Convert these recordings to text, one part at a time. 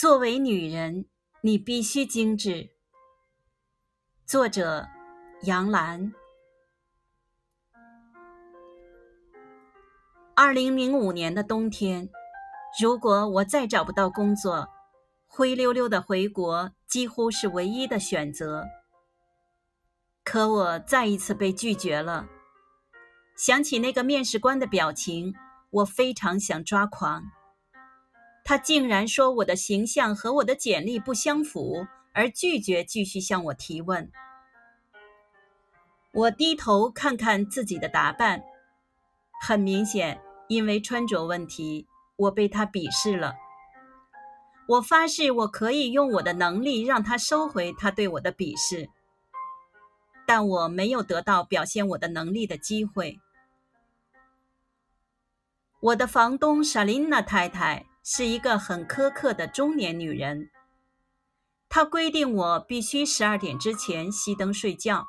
作为女人，你必须精致。作者：杨澜。二零零五年的冬天，如果我再找不到工作，灰溜溜的回国几乎是唯一的选择。可我再一次被拒绝了。想起那个面试官的表情，我非常想抓狂。他竟然说我的形象和我的简历不相符，而拒绝继续向我提问。我低头看看自己的打扮，很明显，因为穿着问题，我被他鄙视了。我发誓，我可以用我的能力让他收回他对我的鄙视，但我没有得到表现我的能力的机会。我的房东莎琳娜太太是一个很苛刻的中年女人。她规定我必须十二点之前熄灯睡觉，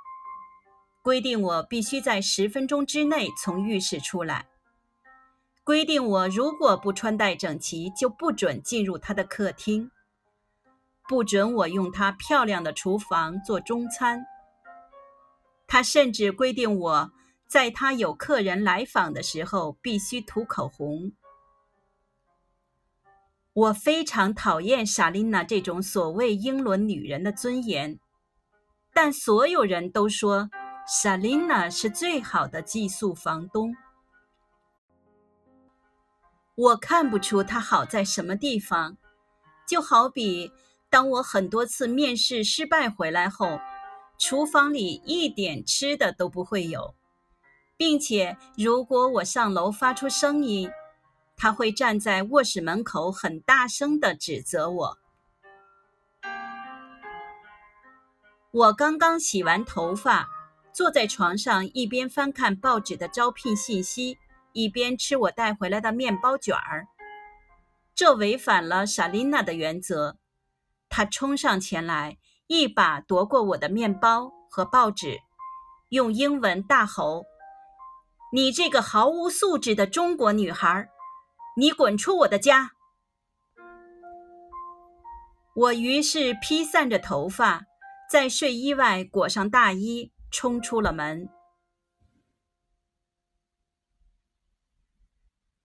规定我必须在十分钟之内从浴室出来，规定我如果不穿戴整齐就不准进入她的客厅，不准我用她漂亮的厨房做中餐。她甚至规定我。在他有客人来访的时候，必须涂口红。我非常讨厌莎琳娜这种所谓英伦女人的尊严，但所有人都说莎琳娜是最好的寄宿房东。我看不出她好在什么地方，就好比当我很多次面试失败回来后，厨房里一点吃的都不会有。并且，如果我上楼发出声音，他会站在卧室门口很大声地指责我。我刚刚洗完头发，坐在床上，一边翻看报纸的招聘信息，一边吃我带回来的面包卷儿。这违反了莎琳娜的原则。她冲上前来，一把夺过我的面包和报纸，用英文大吼。你这个毫无素质的中国女孩，你滚出我的家！我于是披散着头发，在睡衣外裹上大衣，冲出了门。